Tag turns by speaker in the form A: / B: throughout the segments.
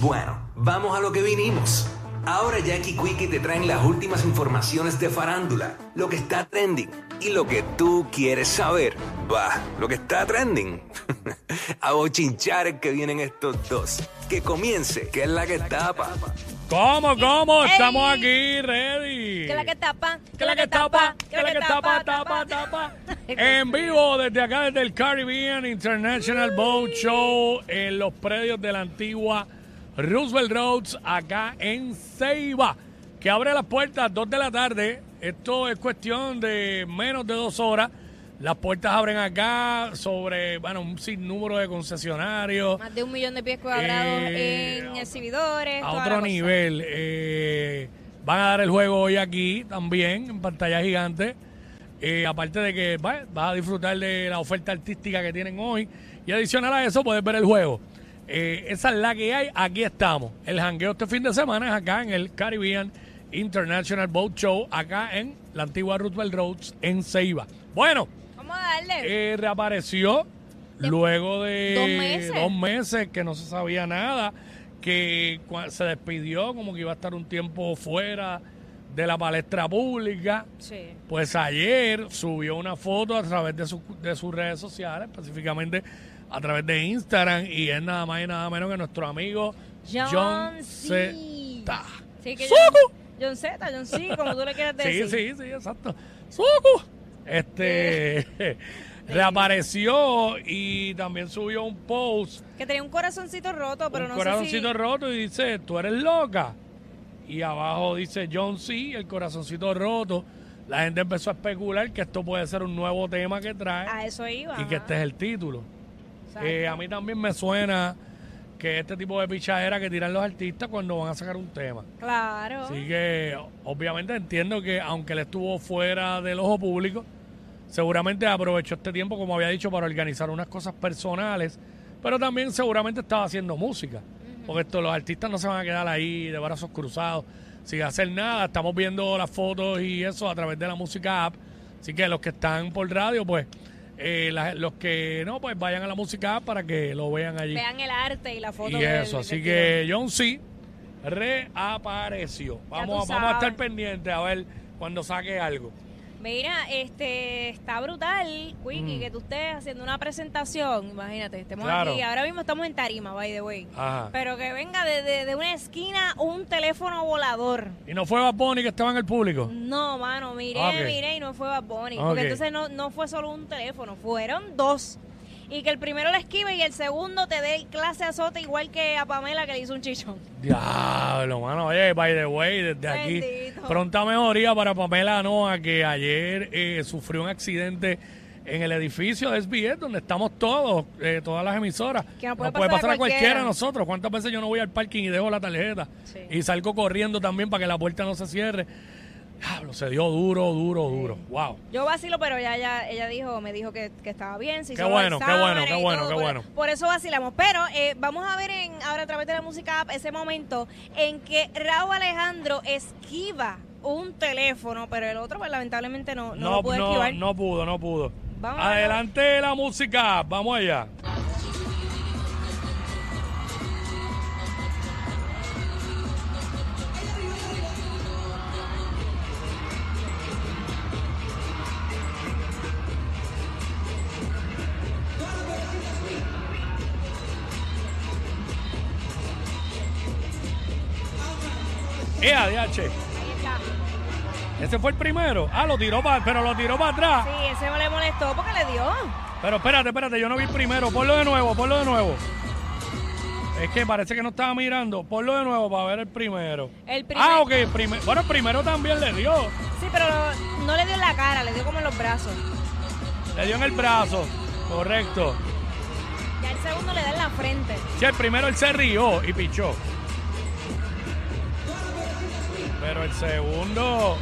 A: Bueno, vamos a lo que vinimos. Ahora Jackie Quickie te traen las últimas informaciones de farándula, lo que está trending y lo que tú quieres saber. Va, lo que está trending. a bochinchar que vienen estos dos. Que comience, que es la que tapa.
B: ¿Cómo, cómo?
C: Ey.
B: Estamos aquí, ready.
C: Que la que tapa,
B: Que la que tapa, que la que tapa, tapa, tapa. En vivo desde acá, desde el Caribbean International Boat Show, en los predios de la antigua Roosevelt Roads, acá en Ceiba, que abre las puertas 2 de la tarde. Esto es cuestión de menos de dos horas. Las puertas abren acá sobre, bueno, un sinnúmero de concesionarios.
C: Más de un millón de pies cuadrados
B: Eh,
C: en exhibidores.
B: a otro nivel. eh, van a dar el juego hoy aquí también, en pantalla gigante. Eh, aparte de que va- vas a disfrutar de la oferta artística que tienen hoy. Y adicional a eso, puedes ver el juego. Eh, esa es la que hay. Aquí estamos. El jangueo este fin de semana es acá en el Caribbean International Boat Show, acá en la antigua Roosevelt Roads, en Ceiba. Bueno,
C: Vamos a darle.
B: eh, reapareció luego de
C: dos meses.
B: dos meses que no se sabía nada, que se despidió como que iba a estar un tiempo fuera de la palestra pública.
C: sí.
B: Pues ayer subió una foto a través de, su- de sus redes sociales, específicamente a través de Instagram, y es nada más y nada menos que nuestro amigo John,
C: John
B: Z.
C: Sí. John, John Z, John C, como tú le quieras
B: Sí,
C: decir.
B: sí, sí, exacto. ¡Suco! Este reapareció y también subió un post,
C: Que tenía un corazoncito roto, pero
B: un
C: no
B: corazoncito
C: sé si...
B: roto y dice, tú eres loca. Y abajo dice John C, el corazoncito roto. La gente empezó a especular que esto puede ser un nuevo tema que trae
C: A eso iba.
B: y que este es el título. Eh, a mí también me suena que este tipo de pichadera que tiran los artistas cuando van a sacar un tema.
C: Claro.
B: Así que obviamente entiendo que aunque él estuvo fuera del ojo público, seguramente aprovechó este tiempo, como había dicho, para organizar unas cosas personales, pero también seguramente estaba haciendo música. Porque esto, los artistas no se van a quedar ahí de brazos cruzados sin hacer nada. Estamos viendo las fotos y eso a través de la música app. Así que los que están por radio, pues, eh, la- los que no, pues vayan a la música para que lo vean allí.
C: Vean el arte y la foto
B: Y
C: del-
B: eso, así que John C. reapareció. Vamos,
C: tú
B: vamos a estar
C: sabes.
B: pendientes a ver cuando saque algo.
C: Mira, este, está brutal, Wiki,
B: Mm.
C: que tú estés haciendo una presentación, imagínate, estemos
B: Claro.
C: aquí, ahora mismo estamos en tarima, by the way,
B: Ajá.
C: pero que venga de, de- de una esquina un teléfono volador.
B: Y no fue Bad Bunny que estaba en el público.
C: No, mano, miré,
B: Ok.
C: miré y no fue Bad Bunny, porque entonces no, no fue solo un teléfono, fueron dos. Y que el primero lo esquive y el segundo te dé clase azote igual que a Pamela que le hizo un chichón.
B: Diablo, mano. Oye, by the way, desde aquí,
C: Bendito.
B: pronta mejoría para Pamela Noa, que ayer eh, sufrió un accidente en el edificio de SBS, donde estamos todos, eh, todas las emisoras.
C: Que no puede
B: Nos puede
C: pasar
B: pasar
C: a
B: a cualquiera
C: cualquiera.
B: de nosotros. ¿Cuántas veces yo no voy al parking y dejo la tarjeta?
C: Sí.
B: Y salgo corriendo también para que la puerta no se cierre. Diablo, se dio duro, duro, duro. Wow.
C: Yo vacilo, pero ya, ya ella dijo, me dijo que, que estaba bien. Se
B: Qué
C: hizo
B: bueno, qué bueno, qué bueno,
C: todo,
B: qué
C: por-
B: bueno.
C: Por eso vacilamos. Pero eh, vamos a ver en, ahora a través de la música app ese momento en que Raúl Alejandro esquiva un teléfono, pero el otro, pues lamentablemente no, no, lo pudo
B: no,
C: esquivar.
B: no pudo, no pudo.
C: Vamos.
B: Adelante la música, vamos allá. ¡Eh, ADH!
C: Ahí está.
B: Ese fue el primero. Ah, lo tiró para, pero lo tiró para atrás.
C: Sí, ese no le molestó porque le dio.
B: Pero espérate, espérate, yo no vi el primero. Ponlo de nuevo, ponlo de nuevo. Es que parece que no estaba mirando. Ponlo de nuevo para ver el primero.
C: El primer-
B: Ah, ok, el primer- bueno, el primero también le dio.
C: Sí, pero no le dio en la cara, le dio como en los brazos.
B: Le dio en el brazo. Correcto.
C: Ya el segundo le da en la frente.
B: Sí, el primero él se rió y pichó. Pero el segundo,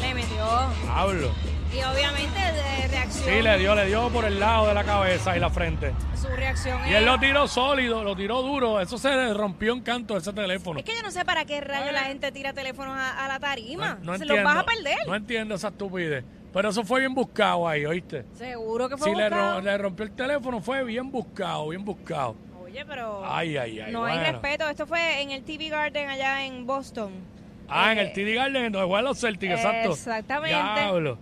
C: Le metió.
B: hablo.
C: Y obviamente de reacción.
B: Sí, le dio, le dio por el lado de la cabeza y la frente.
C: Su reacción
B: Y él lo tiró sólido, lo tiró duro. Eso se le rompió en canto ese teléfono.
C: Es que yo no sé para qué rayo la gente tira teléfonos a, a la tarima.
B: No
C: Se
B: entiendo,
C: los vas a perder.
B: No entiendo esa estupidez. Pero eso fue bien buscado ahí, ¿oíste?
C: Seguro que fue
B: Si le,
C: buscado.
B: ro- le rompió el teléfono, fue bien buscado, bien buscado.
C: Oye, pero
B: Ay, ay, ay,
C: no hay
B: bueno.
C: respeto. Esto fue en el TV Garden allá en Boston.
B: Ah, en
C: Eh,
B: el TD Garden, en donde juegan los Celtics, exacto.
C: Exactamente.
B: Diablo.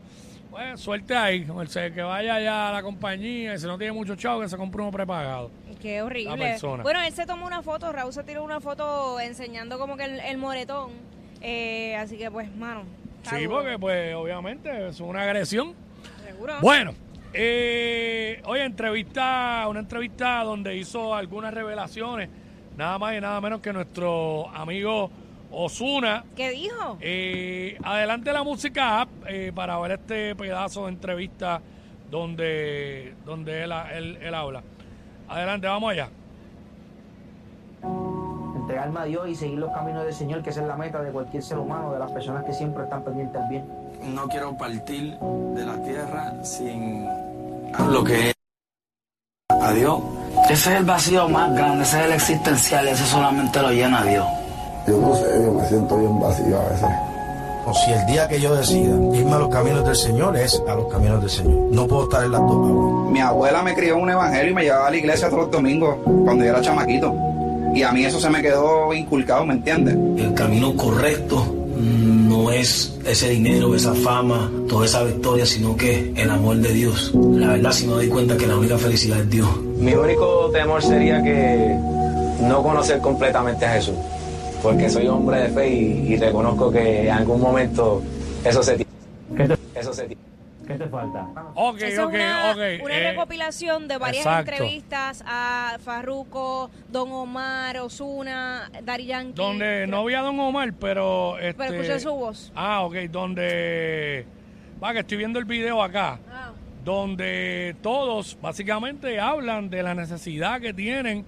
B: Pues suerte ahí, que vaya allá a la compañía y si no tiene mucho chavo, que se compre uno prepagado.
C: Qué horrible. Bueno, él se tomó una foto, Raúl se tiró una foto enseñando como que el, el moretón. Eh, así que pues, mano.
B: Sí,
C: duro.
B: porque pues obviamente es una agresión.
C: Seguro.
B: Bueno, eh, hoy entrevista, una entrevista donde hizo algunas revelaciones, nada más y nada menos que nuestro amigo Osuna.
C: ¿Qué dijo?
B: Eh, adelante la música app eh, para ver este pedazo de entrevista donde, donde él, él, él habla. Adelante, vamos allá.
D: entregarme a Dios y seguir los caminos del Señor, que esa es la meta de cualquier ser humano, de las personas que siempre están pendientes al bien.
E: No quiero partir de la tierra sin lo que es a Dios.
F: Ese es el vacío más grande, ese es el existencial, ese solamente lo llena Dios.
G: Yo no sé, yo me siento bien vacío a veces.
H: O si el día que yo decida irme a los caminos del Señor es a los caminos del Señor. No puedo estar en las dos aguas.
I: Mi abuela me crió en un evangelio y me llevaba a la iglesia todos los domingos cuando yo era chamaquito. Y a mí eso se me quedó inculcado, ¿me entiendes?
F: El camino correcto no es ese dinero, esa fama, toda esa victoria, sino que el amor de Dios. La verdad, si me doy cuenta que la única felicidad es Dios.
J: Mi único temor sería que no conocer completamente a Jesús, porque soy hombre de fe y, y reconozco que en algún momento eso se tiene. Eso se tiene.
B: Ok,
C: Eso
B: ok,
C: es una,
B: ok.
C: una
B: eh,
C: recopilación de varias
B: exacto.
C: entrevistas a Farruko, Don Omar, Osuna, Dari Yankee.
B: donde no vi a Don Omar, pero... Este,
C: Pero escuché su voz.
B: Ah, ok, donde... Va, que estoy viendo el video acá.
C: Ah.
B: donde todos básicamente hablan de la necesidad que tienen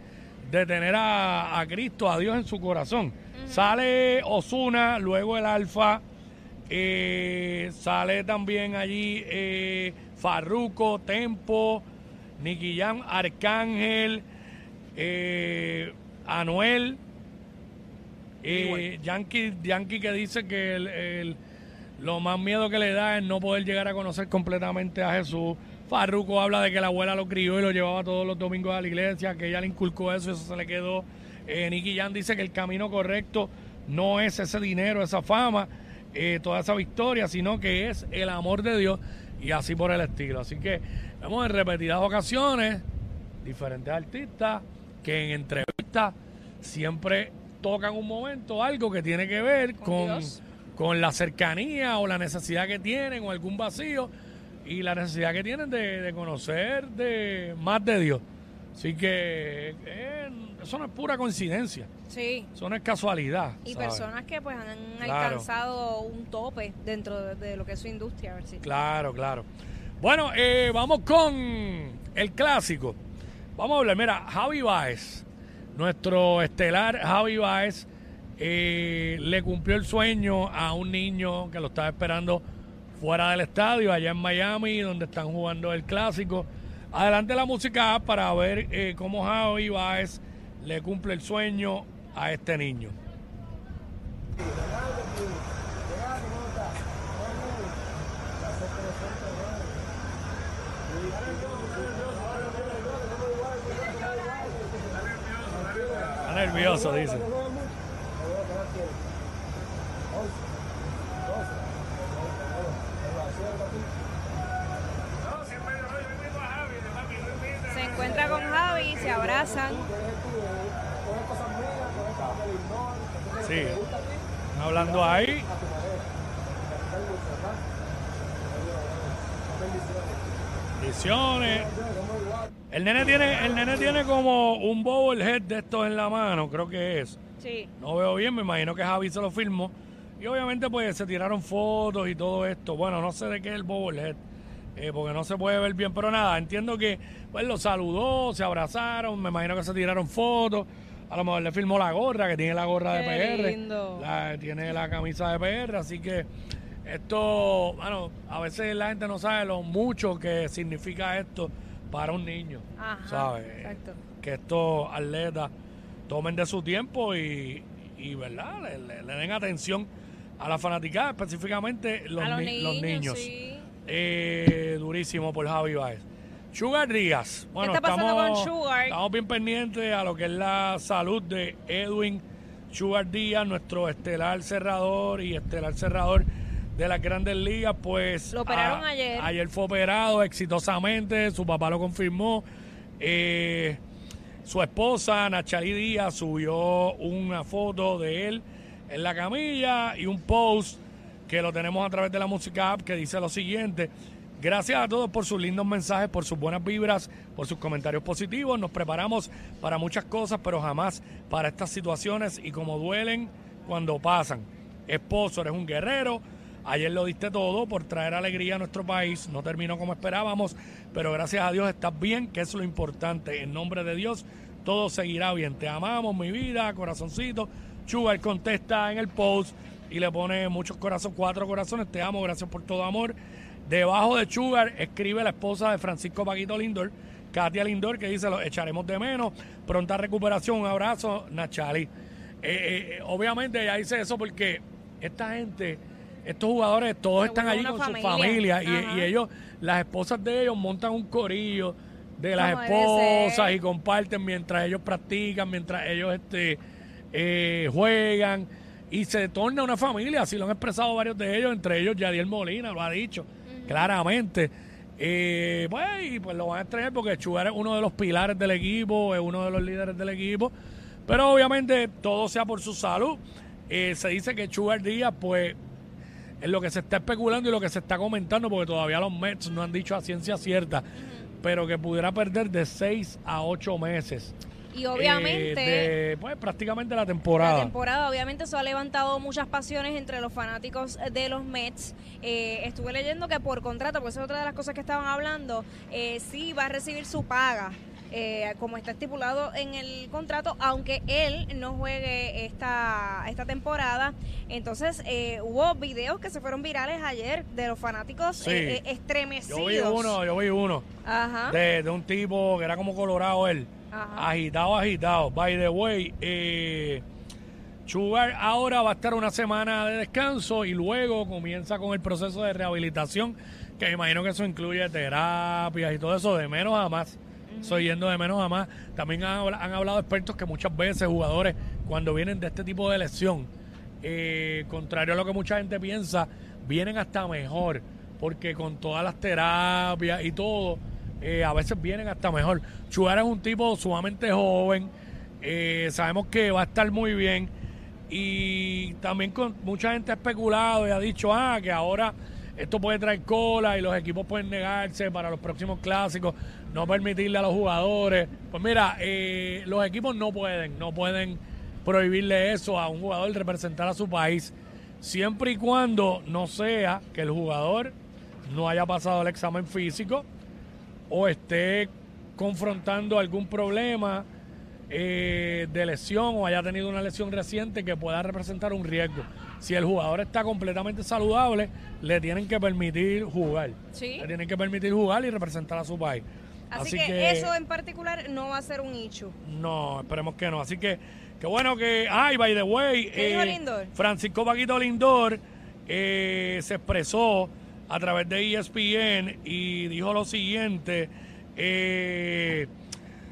B: de tener a, a Cristo, a Dios en su corazón. Sale Osuna, luego el Alfa, eh, sale también allí eh, Farruco, Tempo, Jam, Arcángel, eh, Anuel, eh, Yankee, Yankee que dice que el- el- lo más miedo que le da es no poder llegar a conocer completamente a Jesús. Farruko habla de que la abuela lo crió y lo llevaba todos los domingos a la iglesia, que ella le inculcó eso y eso se le quedó. Eh, Nicky Jan dice que el camino correcto no es ese dinero, esa fama, eh, toda esa victoria, sino que es el amor de Dios y así por el estilo. Así que vemos en repetidas ocasiones diferentes artistas que en entrevistas siempre tocan un momento algo que tiene que ver con, con la cercanía o la necesidad que tienen o algún vacío y la necesidad que tienen de, de conocer de más de Dios. Así que eh, eso no es pura coincidencia,
C: Sí.
B: eso no es casualidad.
C: Y
B: ¿sabes?
C: personas que pues han
B: Claro.
C: alcanzado un tope dentro de, de lo que es su industria. A ver si.
B: Claro, claro. Bueno, eh, vamos con el clásico. Vamos a hablar, mira, Javi Baez, nuestro estelar Javi Baez, eh, le cumplió el sueño a un niño que lo estaba esperando fuera del estadio, allá en Miami, donde están jugando el clásico. Adelante la música para ver eh, cómo Javi Baez le cumple el sueño a este niño. Está nervioso, dice.
C: Se encuentra con Javi, se abrazan.
B: Sí. Hablando ahí. Bendiciones. El nene tiene, el nene tiene como un bobblehead de estos en la mano, creo que es.
C: Sí.
B: No veo bien, me imagino que Javi se lo filmó. Y obviamente pues se tiraron fotos y todo esto. Bueno, no sé de qué es el bobblehead, eh, porque no se puede ver bien, pero nada, entiendo que pues lo saludó, se abrazaron, me imagino que se tiraron fotos. A lo mejor le filmó la gorra, que tiene la gorra de PR.
C: lindo.
B: La- tiene la camisa de PR, así que esto, bueno, a veces la gente no sabe lo mucho que significa esto para un niño,
C: Ajá,
B: ¿sabes?
C: exacto.
B: Que estos atletas tomen de su tiempo y, y ¿verdad? Le, le- le den atención a la fanaticada, específicamente los,
C: a los
B: ni-
C: niños,
B: los niños.
C: sí.
B: Eh, durísimo por Javi Baez. Sugar Díaz. Bueno,
C: está pasando
B: estamos,
C: con Sugar?
B: estamos bien pendientes a lo que es la salud de Edwin Sugar Díaz, nuestro estelar cerrador y estelar cerrador de las grandes ligas. Pues
C: Lo operaron
B: a-
C: ayer.
B: Ayer fue operado exitosamente, su papá lo confirmó. Eh, su esposa, Nachali Díaz, subió una foto de él en la camilla y un post que lo tenemos a través de la música app que dice lo siguiente. Gracias a todos por sus lindos mensajes, por sus buenas vibras, por sus comentarios positivos. Nos preparamos para muchas cosas, pero jamás para estas situaciones y como duelen cuando pasan. Esposo, eres un guerrero. Ayer lo diste todo por traer alegría a nuestro país. No terminó como esperábamos, pero gracias a Dios estás bien, que es lo importante. En nombre de Dios, todo seguirá bien. Te amamos, mi vida, corazoncito. Sugar contesta en el post y le pone muchos corazones, cuatro corazones. Te amo, gracias por todo amor. Debajo de Sugar escribe la esposa de Francisco Paquito Lindor, Katia Lindor, que dice, lo echaremos de menos. Pronta recuperación, un abrazo, Nachali. Eh, eh, obviamente ella dice eso porque esta gente, estos jugadores, todos
C: Se
B: están allí con sus
C: familia.
B: familias y, ellos, las esposas de ellos montan un corillo de las
C: Como
B: esposas y comparten mientras ellos practican, mientras ellos este eh, juegan y se torna una familia, así lo han expresado varios de ellos, entre ellos Yadiel Molina lo ha dicho claramente. Eh, pues, y pues lo van a extrañar porque Chugar es uno de los pilares del equipo, es uno de los líderes del equipo. Pero obviamente todo sea por su salud. Eh, se dice que Chugar Díaz, pues, es lo que se está especulando y lo que se está comentando, porque todavía los Mets no han dicho a ciencia cierta, pero que pudiera perder de 6 a 8 meses.
C: Y obviamente...
B: eh, de, pues prácticamente la temporada.
C: La temporada, obviamente, eso ha levantado muchas pasiones entre los fanáticos de los Mets. Eh, estuve leyendo que por contrato, porque esa es otra de las cosas que estaban hablando, eh, sí va a recibir su paga. eh, como está estipulado en el contrato, aunque él no juegue esta, esta temporada. Entonces, eh, hubo videos que se fueron virales ayer de los fanáticos
B: Sí.
C: eh, eh, estremecidos.
B: Yo vi uno, yo vi uno
C: Ajá.
B: de, de un tipo que era como colorado él.
C: Ajá.
B: Agitado, agitado. By the way, eh, Sugar ahora va a estar una semana de descanso y luego comienza con el proceso de rehabilitación, que me imagino que eso incluye terapias y todo eso, de menos a más. Estoy yendo de menos a más. También han, han hablado expertos que muchas veces jugadores, cuando vienen de este tipo de lesión, eh, contrario a lo que mucha gente piensa, vienen hasta mejor, porque con todas las terapias y todo, eh, a veces vienen hasta mejor. Chugar es un tipo sumamente joven, eh, sabemos que va a estar muy bien y también mucha gente ha especulado y ha dicho, ah, que ahora esto puede traer cola y los equipos pueden negarse para los próximos clásicos, no permitirle a los jugadores. Pues mira, eh, los equipos no pueden, no pueden prohibirle eso a un jugador representar a su país, siempre y cuando no sea que el jugador no haya pasado el examen físico o esté confrontando algún problema eh, de lesión o haya tenido una lesión reciente que pueda representar un riesgo. Si el jugador está completamente saludable, le tienen que permitir jugar.
C: Sí.
B: Le tienen que permitir jugar y representar a su país.
C: Así, que, eso en particular no va a ser un issue.
B: No, esperemos que no. Así que, qué bueno que. Ay, by the way.
C: ¿Qué dijo Lindor?
B: Francisco Paquito Lindor eh, se expresó a través de ESPN y dijo lo siguiente. eh,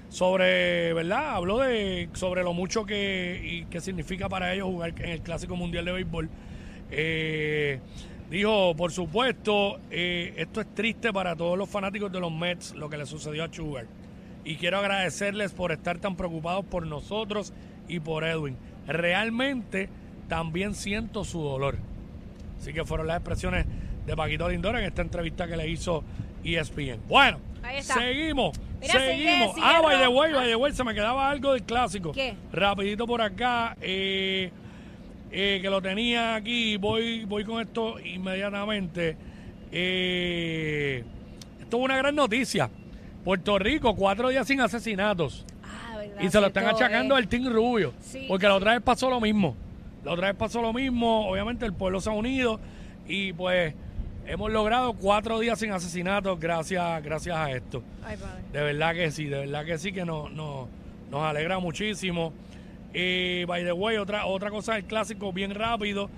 B: sobre, ¿verdad? Habló de sobre lo mucho que, y que significa para ellos jugar en el Clásico Mundial de Béisbol. Eh, dijo, por supuesto, eh, esto es triste para todos los fanáticos de los Mets, lo que le sucedió a Sugar. Y quiero agradecerles por estar tan preocupados por nosotros y por Edwin. Realmente también siento su dolor. Así que fueron las expresiones de Paquito Lindor en esta entrevista que le hizo ESPN. Bueno,
C: Ahí está.
B: seguimos,
C: Mira,
B: seguimos.
C: sigue- sigue
B: ah, by the way, by the way, se me quedaba algo del clásico.
C: ¿Qué?
B: Rapidito por acá, eh, eh, que lo tenía aquí, voy, voy con esto inmediatamente. Eh, esto es una gran noticia. Puerto Rico, cuatro días sin asesinatos.
C: Ah, verdad.
B: Y se lo están achacando
C: eh.
B: al Team Rubio.
C: Sí.
B: Porque la otra vez pasó lo mismo. La otra vez pasó lo mismo. Obviamente el pueblo se ha unido. Y pues hemos logrado cuatro días sin asesinatos gracias, gracias a esto.
C: Ay, padre.
B: De verdad que sí, de verdad que sí que nos, nos, nos alegra muchísimo. Eh, by the way, otra, otra cosa del clásico, bien rápido.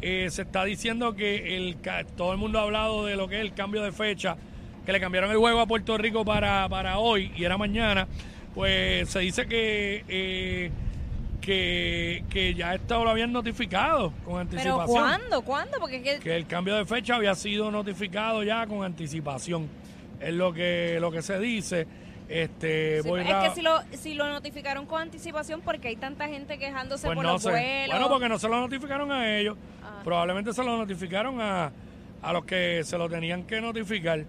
B: Eh, se está diciendo que el, todo el mundo ha hablado de lo que es el cambio de fecha que le cambiaron el juego a Puerto Rico para, para hoy y era mañana, pues se dice que eh, que, que ya esto lo habían notificado con anticipación.
C: ¿Pero cuándo? ¿Cuándo? Porque es que-
B: Que el cambio de fecha había sido notificado ya con anticipación. Es lo que lo que se dice. Este,
C: Sí,
B: voy
C: es que si lo, si lo notificaron con anticipación, porque hay tanta gente quejándose
B: pues
C: por
B: no
C: los
B: sé.
C: vuelos.
B: Bueno, porque no se lo notificaron a ellos.
C: Ah.
B: Probablemente se lo notificaron a, a los que se lo tenían que notificar.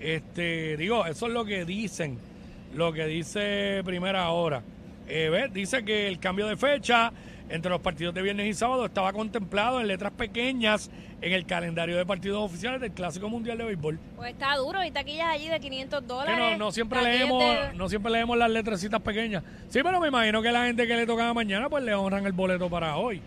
B: Este, digo, eso es lo que dicen, lo que dice Primera Hora. Eh, ¿ves? Dice que el cambio de fecha entre los partidos de viernes y sábado estaba contemplado en letras pequeñas en el calendario de partidos oficiales del Clásico Mundial de Béisbol.
C: Pues está duro, hay taquillas allí de 500
B: Que
C: dólares.
B: no, no siempre leemos,
C: de-
B: no siempre leemos las letrecitas pequeñas. Sí, pero me imagino que la gente que le tocaba mañana, pues le honran el boleto para hoy.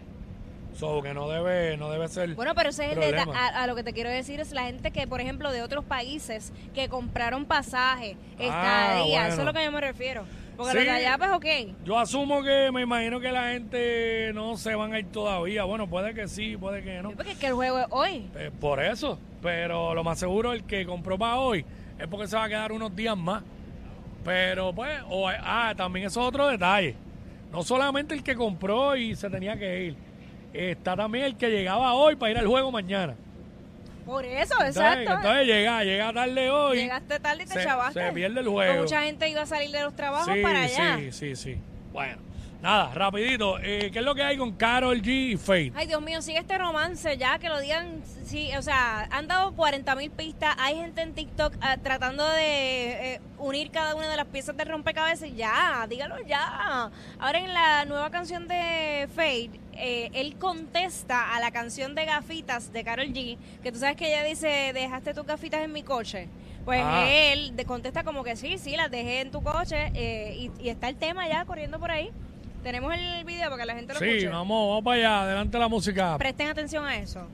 B: So que no debe, no debe ser.
C: Bueno, pero ese es el
B: problema.
C: deta- a, a lo que te quiero decir es la gente que, por ejemplo, de otros países que compraron pasaje, estadía, eso
B: bueno.
C: es lo que yo me refiero. Porque
B: Sí.
C: los de allá, pues ok.
B: Yo asumo que me imagino que la gente no se van a ir todavía. Bueno, puede que sí, puede que no.
C: Porque es que el juego es hoy.
B: Eh, por eso. Pero lo más seguro, el que compró para hoy es porque se va a quedar unos días más. Pero pues, o, ah, también eso es otro detalle. No solamente el que compró y se tenía que ir. Está también el que llegaba hoy para ir al juego mañana.
C: Por eso,
B: Entonces,
C: exacto.
B: entonces llega, llega tarde hoy.
C: Llegaste tarde y te
B: se-
C: chavaste.
B: se pierde el juego.
C: Mucha gente iba a salir de los trabajos
B: sí,
C: para allá.
B: sí, sí, sí. Bueno, nada, rapidito. Eh, ¿Qué es lo que hay con Carol G y Faith?
C: Ay, Dios mío, sigue este romance ya, que lo digan. Sí, o sea, han dado 40 mil pistas. Hay gente en TikTok ah, tratando de eh, unir cada una de las piezas de rompecabezas. Ya, dígalo ya. Ahora en la nueva canción de Fade, eh, él contesta a la canción de gafitas de Carol G, que tú sabes que ella dice, dejaste tus gafitas en mi coche. Pues
B: Ah.
C: él de- contesta como que sí, sí, las dejé en tu coche eh, y, y está el tema ya corriendo por ahí. Tenemos el video para que la gente lo
B: Sí,
C: escuche.
B: vamos, vamos para allá. Adelante la música.
C: Presten atención a eso.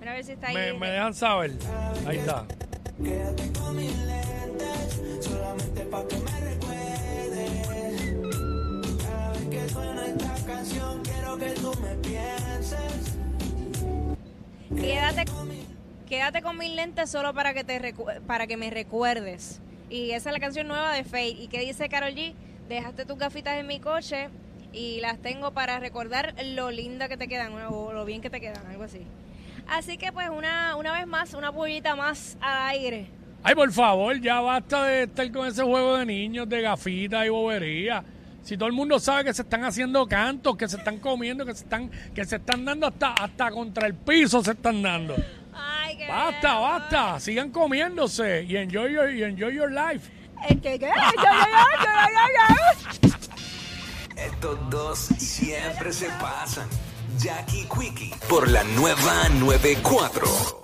C: Mira a ver si está ahí.
B: Me, me dejan saber. Ahí está.
K: Solamente pa' que me recuerdes. Cada vez que suena esta canción, quiero que tú me pienses.
C: Quédate, quédate con mis lentes solo para que te para que me recuerdes. Y esa es la canción nueva de Fate. ¿Y qué dice Carol G? Dejaste tus gafitas en mi coche y las tengo para recordar lo linda que te quedan o lo bien que te quedan, algo así. Así que pues una, una vez más, una pollita más al aire.
B: Ay, por favor, ya basta de estar con ese juego de niños, de gafitas y bobería. Si todo el mundo sabe que se están haciendo cantos, que se están comiendo, que se están, que se están dando hasta, hasta contra el piso se están dando.
C: Ay, qué
B: Basta, basta. Sigan comiéndose y enjoy your, y enjoy your life.
C: ¿Qué, qué?
A: Estos dos siempre se pasan. Jackie Quickie por la nueva 94.